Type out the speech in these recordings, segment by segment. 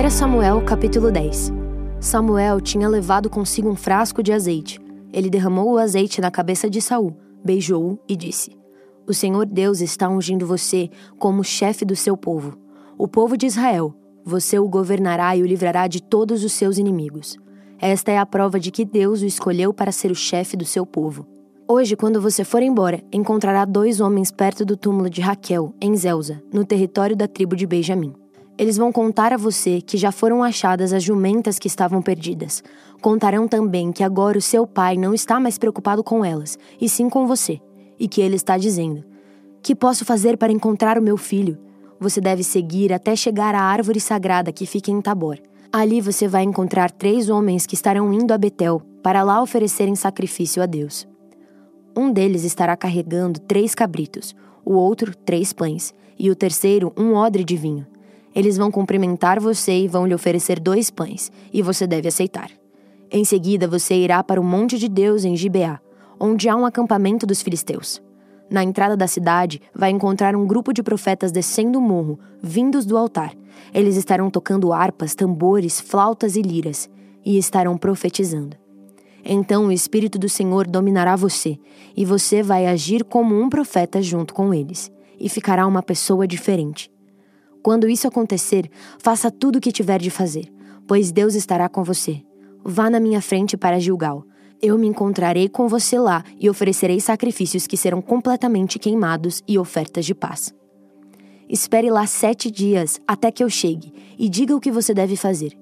1 Samuel capítulo 10 Samuel tinha levado consigo um frasco de azeite. Ele derramou o azeite na cabeça de Saul, beijou-o e disse: O Senhor Deus está ungindo você como chefe do seu povo, o povo de Israel. Você o governará e o livrará de todos os seus inimigos. Esta é a prova de que Deus o escolheu para ser o chefe do seu povo. Hoje, quando você for embora, encontrará dois homens perto do túmulo de Raquel, em Zelza, no território da tribo de Benjamim. Eles vão contar a você que já foram achadas as jumentas que estavam perdidas. Contarão também que agora o seu pai não está mais preocupado com elas, e sim com você, e que ele está dizendo: Que posso fazer para encontrar o meu filho? Você deve seguir até chegar à árvore sagrada que fica em Tabor. Ali você vai encontrar três homens que estarão indo a Betel para lá oferecerem sacrifício a Deus. Um deles estará carregando três cabritos, o outro três pães, e o terceiro um odre de vinho. Eles vão cumprimentar você e vão lhe oferecer dois pães, e você deve aceitar. Em seguida, você irá para o Monte de Deus em Gibeá, onde há um acampamento dos filisteus. Na entrada da cidade, vai encontrar um grupo de profetas descendo o morro, vindos do altar. Eles estarão tocando harpas, tambores, flautas e liras, e estarão profetizando. Então o Espírito do Senhor dominará você, e você vai agir como um profeta junto com eles, e ficará uma pessoa diferente. Quando isso acontecer, faça tudo o que tiver de fazer, pois Deus estará com você. Vá na minha frente para Gilgal. Eu me encontrarei com você lá e oferecerei sacrifícios que serão completamente queimados e ofertas de paz. Espere lá sete dias até que eu chegue e diga o que você deve fazer.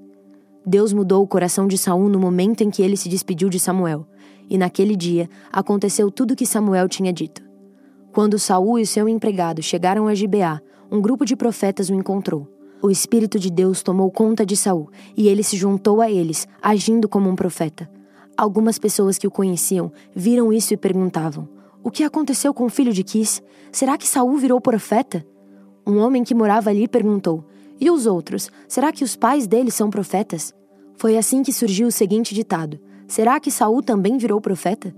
Deus mudou o coração de Saul no momento em que ele se despediu de Samuel, e naquele dia aconteceu tudo o que Samuel tinha dito. Quando Saul e seu empregado chegaram a Gibeá, um grupo de profetas o encontrou. O Espírito de Deus tomou conta de Saul e ele se juntou a eles, agindo como um profeta. Algumas pessoas que o conheciam viram isso e perguntavam: O que aconteceu com o filho de Quis? Será que Saul virou profeta? Um homem que morava ali perguntou: E os outros? Será que os pais deles são profetas? Foi assim que surgiu o seguinte ditado: Será que Saul também virou profeta?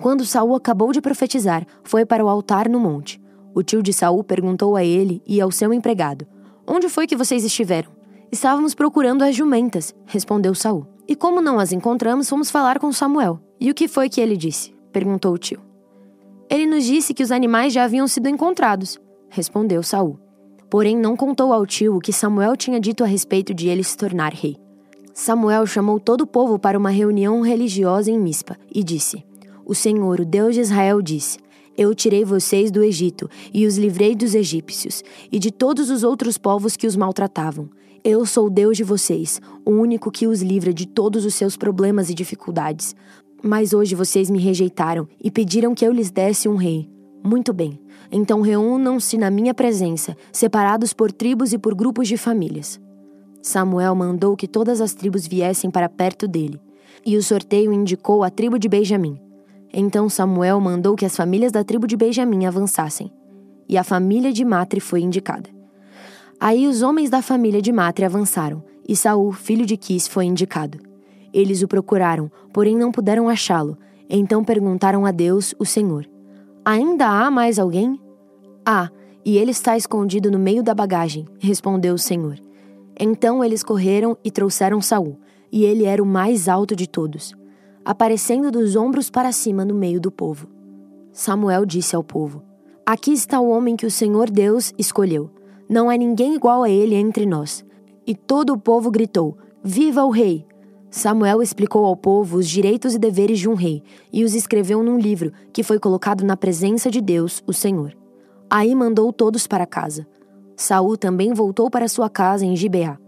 Quando Saul acabou de profetizar, foi para o altar no monte. O tio de Saul perguntou a ele e ao seu empregado: Onde foi que vocês estiveram? Estávamos procurando as jumentas, respondeu Saul. E como não as encontramos, fomos falar com Samuel. E o que foi que ele disse? perguntou o tio. Ele nos disse que os animais já haviam sido encontrados, respondeu Saul. Porém, não contou ao tio o que Samuel tinha dito a respeito de ele se tornar rei. Samuel chamou todo o povo para uma reunião religiosa em Mispa e disse: O Senhor, o Deus de Israel, disse: eu tirei vocês do Egito e os livrei dos egípcios e de todos os outros povos que os maltratavam. Eu sou o Deus de vocês, o único que os livra de todos os seus problemas e dificuldades. Mas hoje vocês me rejeitaram e pediram que eu lhes desse um rei. Muito bem, então reúnam-se na minha presença, separados por tribos e por grupos de famílias. Samuel mandou que todas as tribos viessem para perto dele, e o sorteio indicou a tribo de Benjamim. Então Samuel mandou que as famílias da tribo de Benjamim avançassem, e a família de Matre foi indicada. Aí os homens da família de Matre avançaram, e Saul, filho de Quis, foi indicado. Eles o procuraram, porém não puderam achá-lo. Então perguntaram a Deus, o Senhor: Ainda há mais alguém? Ah, e ele está escondido no meio da bagagem, respondeu o Senhor. Então eles correram e trouxeram Saul, e ele era o mais alto de todos aparecendo dos ombros para cima no meio do povo. Samuel disse ao povo: Aqui está o homem que o Senhor Deus escolheu. Não há ninguém igual a ele entre nós. E todo o povo gritou: Viva o rei! Samuel explicou ao povo os direitos e deveres de um rei e os escreveu num livro que foi colocado na presença de Deus, o Senhor. Aí mandou todos para casa. Saul também voltou para sua casa em Gibeá.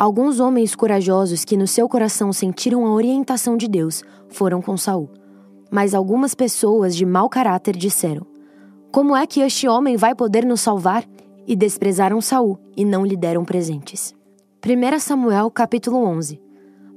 Alguns homens corajosos que no seu coração sentiram a orientação de Deus foram com Saul. Mas algumas pessoas de mau caráter disseram: Como é que este homem vai poder nos salvar? E desprezaram Saul e não lhe deram presentes. 1 Samuel capítulo 11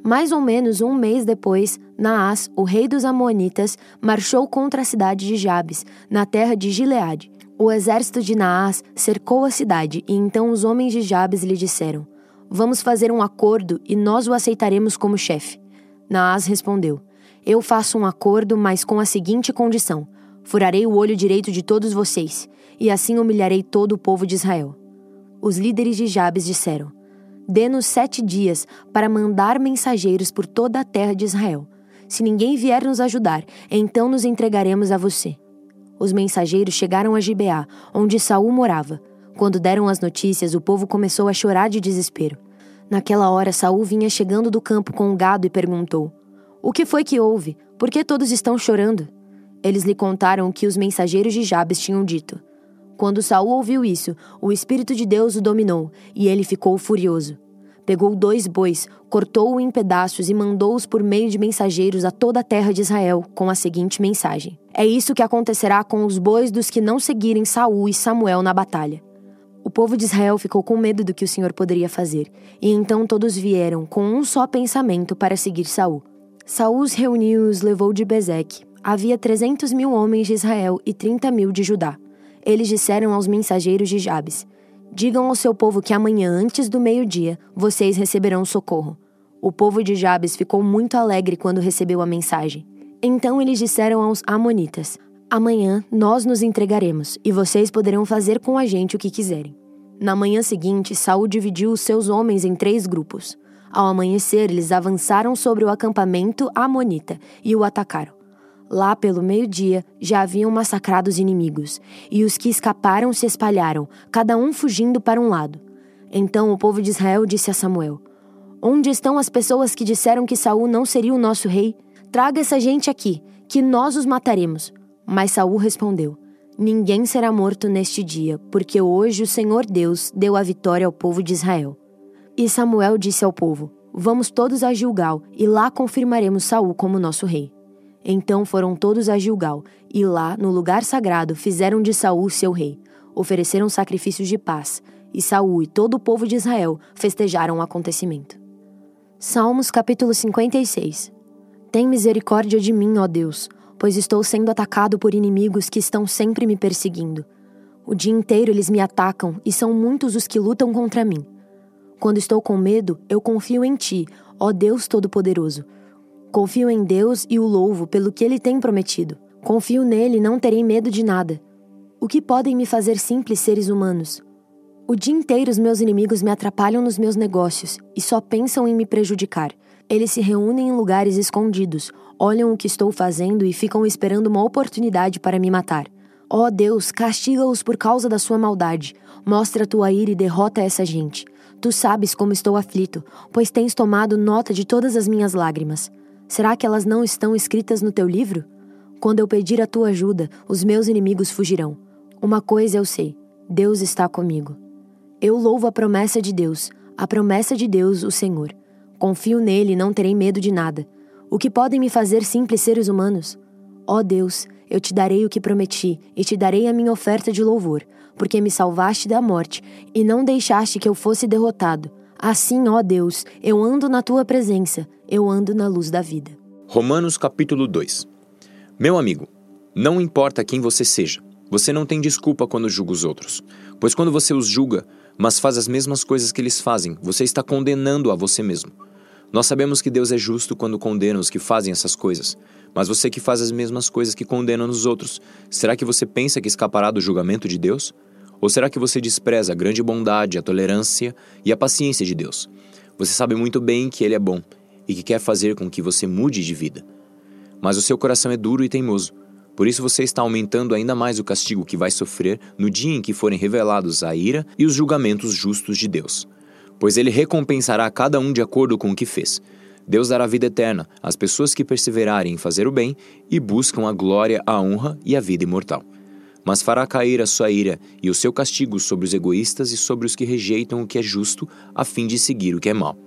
Mais ou menos um mês depois, Naás, o rei dos Amonitas, marchou contra a cidade de Jabes, na terra de Gileade. O exército de Naás cercou a cidade e então os homens de Jabes lhe disseram: Vamos fazer um acordo e nós o aceitaremos como chefe. Naas respondeu: Eu faço um acordo, mas com a seguinte condição: furarei o olho direito de todos vocês, e assim humilharei todo o povo de Israel. Os líderes de Jabes disseram: Dê-nos sete dias para mandar mensageiros por toda a terra de Israel. Se ninguém vier nos ajudar, então nos entregaremos a você. Os mensageiros chegaram a Gibeá, onde Saul morava. Quando deram as notícias, o povo começou a chorar de desespero. Naquela hora, Saul vinha chegando do campo com o gado e perguntou: O que foi que houve? Por que todos estão chorando? Eles lhe contaram o que os mensageiros de Jabes tinham dito. Quando Saul ouviu isso, o espírito de Deus o dominou, e ele ficou furioso. Pegou dois bois, cortou-o em pedaços e mandou-os por meio de mensageiros a toda a terra de Israel, com a seguinte mensagem: É isso que acontecerá com os bois dos que não seguirem Saul e Samuel na batalha. Povo de Israel ficou com medo do que o Senhor poderia fazer, e então todos vieram com um só pensamento para seguir Saul. Saul os reuniu e os levou de Bezeque. Havia trezentos mil homens de Israel e trinta mil de Judá. Eles disseram aos mensageiros de Jabes: Digam ao seu povo que amanhã, antes do meio-dia, vocês receberão socorro. O povo de Jabes ficou muito alegre quando recebeu a mensagem. Então eles disseram aos Amonitas: Amanhã nós nos entregaremos, e vocês poderão fazer com a gente o que quiserem. Na manhã seguinte, Saul dividiu os seus homens em três grupos. Ao amanhecer, eles avançaram sobre o acampamento amonita e o atacaram. Lá pelo meio-dia já haviam massacrado os inimigos, e os que escaparam se espalharam, cada um fugindo para um lado. Então o povo de Israel disse a Samuel: Onde estão as pessoas que disseram que Saul não seria o nosso rei? Traga essa gente aqui, que nós os mataremos. Mas Saul respondeu: Ninguém será morto neste dia, porque hoje o Senhor Deus deu a vitória ao povo de Israel. E Samuel disse ao povo: Vamos todos a Gilgal, e lá confirmaremos Saul como nosso rei. Então foram todos a Gilgal, e lá, no lugar sagrado, fizeram de Saul seu rei. Ofereceram sacrifícios de paz, e Saul e todo o povo de Israel festejaram o acontecimento. Salmos capítulo 56 Tem misericórdia de mim, ó Deus, pois estou sendo atacado por inimigos que estão sempre me perseguindo. O dia inteiro eles me atacam e são muitos os que lutam contra mim. Quando estou com medo, eu confio em Ti, ó Deus Todo-Poderoso. Confio em Deus e o louvo pelo que Ele tem prometido. Confio nele e não terei medo de nada. O que podem me fazer simples seres humanos? O dia inteiro os meus inimigos me atrapalham nos meus negócios e só pensam em me prejudicar. Eles se reúnem em lugares escondidos, olham o que estou fazendo e ficam esperando uma oportunidade para me matar. Ó oh Deus, castiga-os por causa da sua maldade. Mostra tua ira e derrota essa gente. Tu sabes como estou aflito, pois tens tomado nota de todas as minhas lágrimas. Será que elas não estão escritas no teu livro? Quando eu pedir a tua ajuda, os meus inimigos fugirão. Uma coisa eu sei: Deus está comigo. Eu louvo a promessa de Deus, a promessa de Deus, o Senhor. Confio nele e não terei medo de nada. O que podem me fazer simples seres humanos? Ó oh Deus, eu te darei o que prometi e te darei a minha oferta de louvor, porque me salvaste da morte e não deixaste que eu fosse derrotado. Assim, ó Deus, eu ando na tua presença, eu ando na luz da vida. Romanos capítulo 2 Meu amigo, não importa quem você seja, você não tem desculpa quando julga os outros, pois quando você os julga, mas faz as mesmas coisas que eles fazem, você está condenando a você mesmo. Nós sabemos que Deus é justo quando condena os que fazem essas coisas. Mas você que faz as mesmas coisas que condena os outros, será que você pensa que escapará do julgamento de Deus? Ou será que você despreza a grande bondade, a tolerância e a paciência de Deus? Você sabe muito bem que Ele é bom e que quer fazer com que você mude de vida. Mas o seu coração é duro e teimoso. Por isso você está aumentando ainda mais o castigo que vai sofrer no dia em que forem revelados a ira e os julgamentos justos de Deus pois ele recompensará cada um de acordo com o que fez. Deus dará vida eterna às pessoas que perseverarem em fazer o bem e buscam a glória, a honra e a vida imortal. Mas fará cair a sua ira e o seu castigo sobre os egoístas e sobre os que rejeitam o que é justo, a fim de seguir o que é mal.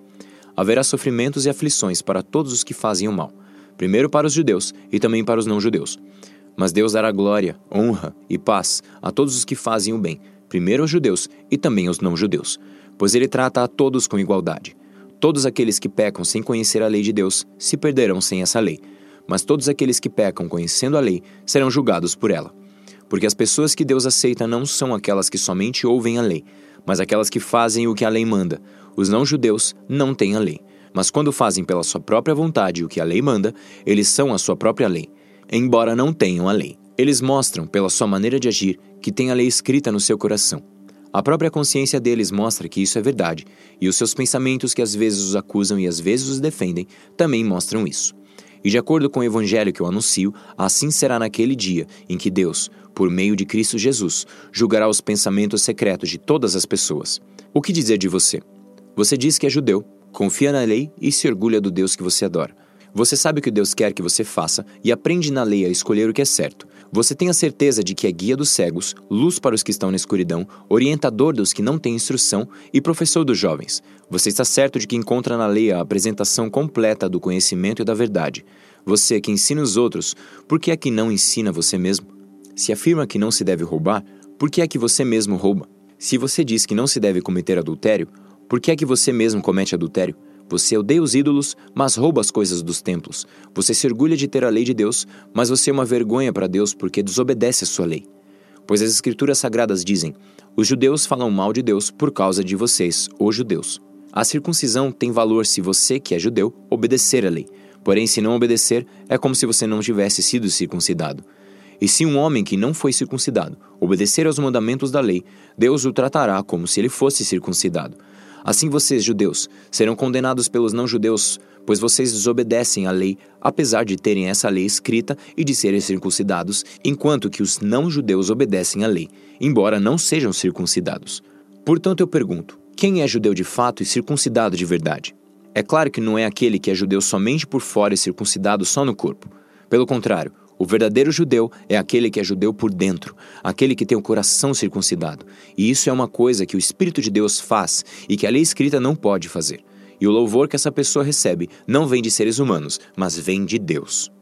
Haverá sofrimentos e aflições para todos os que fazem o mal, primeiro para os judeus e também para os não-judeus. Mas Deus dará glória, honra e paz a todos os que fazem o bem, primeiro aos judeus e também aos não-judeus pois ele trata a todos com igualdade. Todos aqueles que pecam sem conhecer a lei de Deus se perderão sem essa lei, mas todos aqueles que pecam conhecendo a lei serão julgados por ela. Porque as pessoas que Deus aceita não são aquelas que somente ouvem a lei, mas aquelas que fazem o que a lei manda. Os não-judeus não têm a lei, mas quando fazem pela sua própria vontade o que a lei manda, eles são a sua própria lei, embora não tenham a lei. Eles mostram, pela sua maneira de agir, que têm a lei escrita no seu coração. A própria consciência deles mostra que isso é verdade, e os seus pensamentos, que às vezes os acusam e às vezes os defendem, também mostram isso. E de acordo com o evangelho que eu anuncio, assim será naquele dia em que Deus, por meio de Cristo Jesus, julgará os pensamentos secretos de todas as pessoas. O que dizer de você? Você diz que é judeu, confia na lei e se orgulha do Deus que você adora. Você sabe o que Deus quer que você faça e aprende na lei a escolher o que é certo. Você tem a certeza de que é guia dos cegos, luz para os que estão na escuridão, orientador dos que não têm instrução e professor dos jovens. Você está certo de que encontra na lei a apresentação completa do conhecimento e da verdade. Você que ensina os outros, por que é que não ensina você mesmo? Se afirma que não se deve roubar, por que é que você mesmo rouba? Se você diz que não se deve cometer adultério, por que é que você mesmo comete adultério? Você odeia os ídolos, mas rouba as coisas dos templos. Você se orgulha de ter a lei de Deus, mas você é uma vergonha para Deus porque desobedece a sua lei. Pois as Escrituras Sagradas dizem: os judeus falam mal de Deus por causa de vocês, os judeus. A circuncisão tem valor se você, que é judeu, obedecer a lei. Porém, se não obedecer, é como se você não tivesse sido circuncidado. E se um homem que não foi circuncidado obedecer aos mandamentos da lei, Deus o tratará como se ele fosse circuncidado. Assim vocês, judeus, serão condenados pelos não-judeus, pois vocês desobedecem à lei, apesar de terem essa lei escrita e de serem circuncidados, enquanto que os não-judeus obedecem à lei, embora não sejam circuncidados. Portanto, eu pergunto: quem é judeu de fato e circuncidado de verdade? É claro que não é aquele que é judeu somente por fora e circuncidado só no corpo. Pelo contrário, o verdadeiro judeu é aquele que é judeu por dentro, aquele que tem o coração circuncidado. E isso é uma coisa que o Espírito de Deus faz e que a lei escrita não pode fazer. E o louvor que essa pessoa recebe não vem de seres humanos, mas vem de Deus.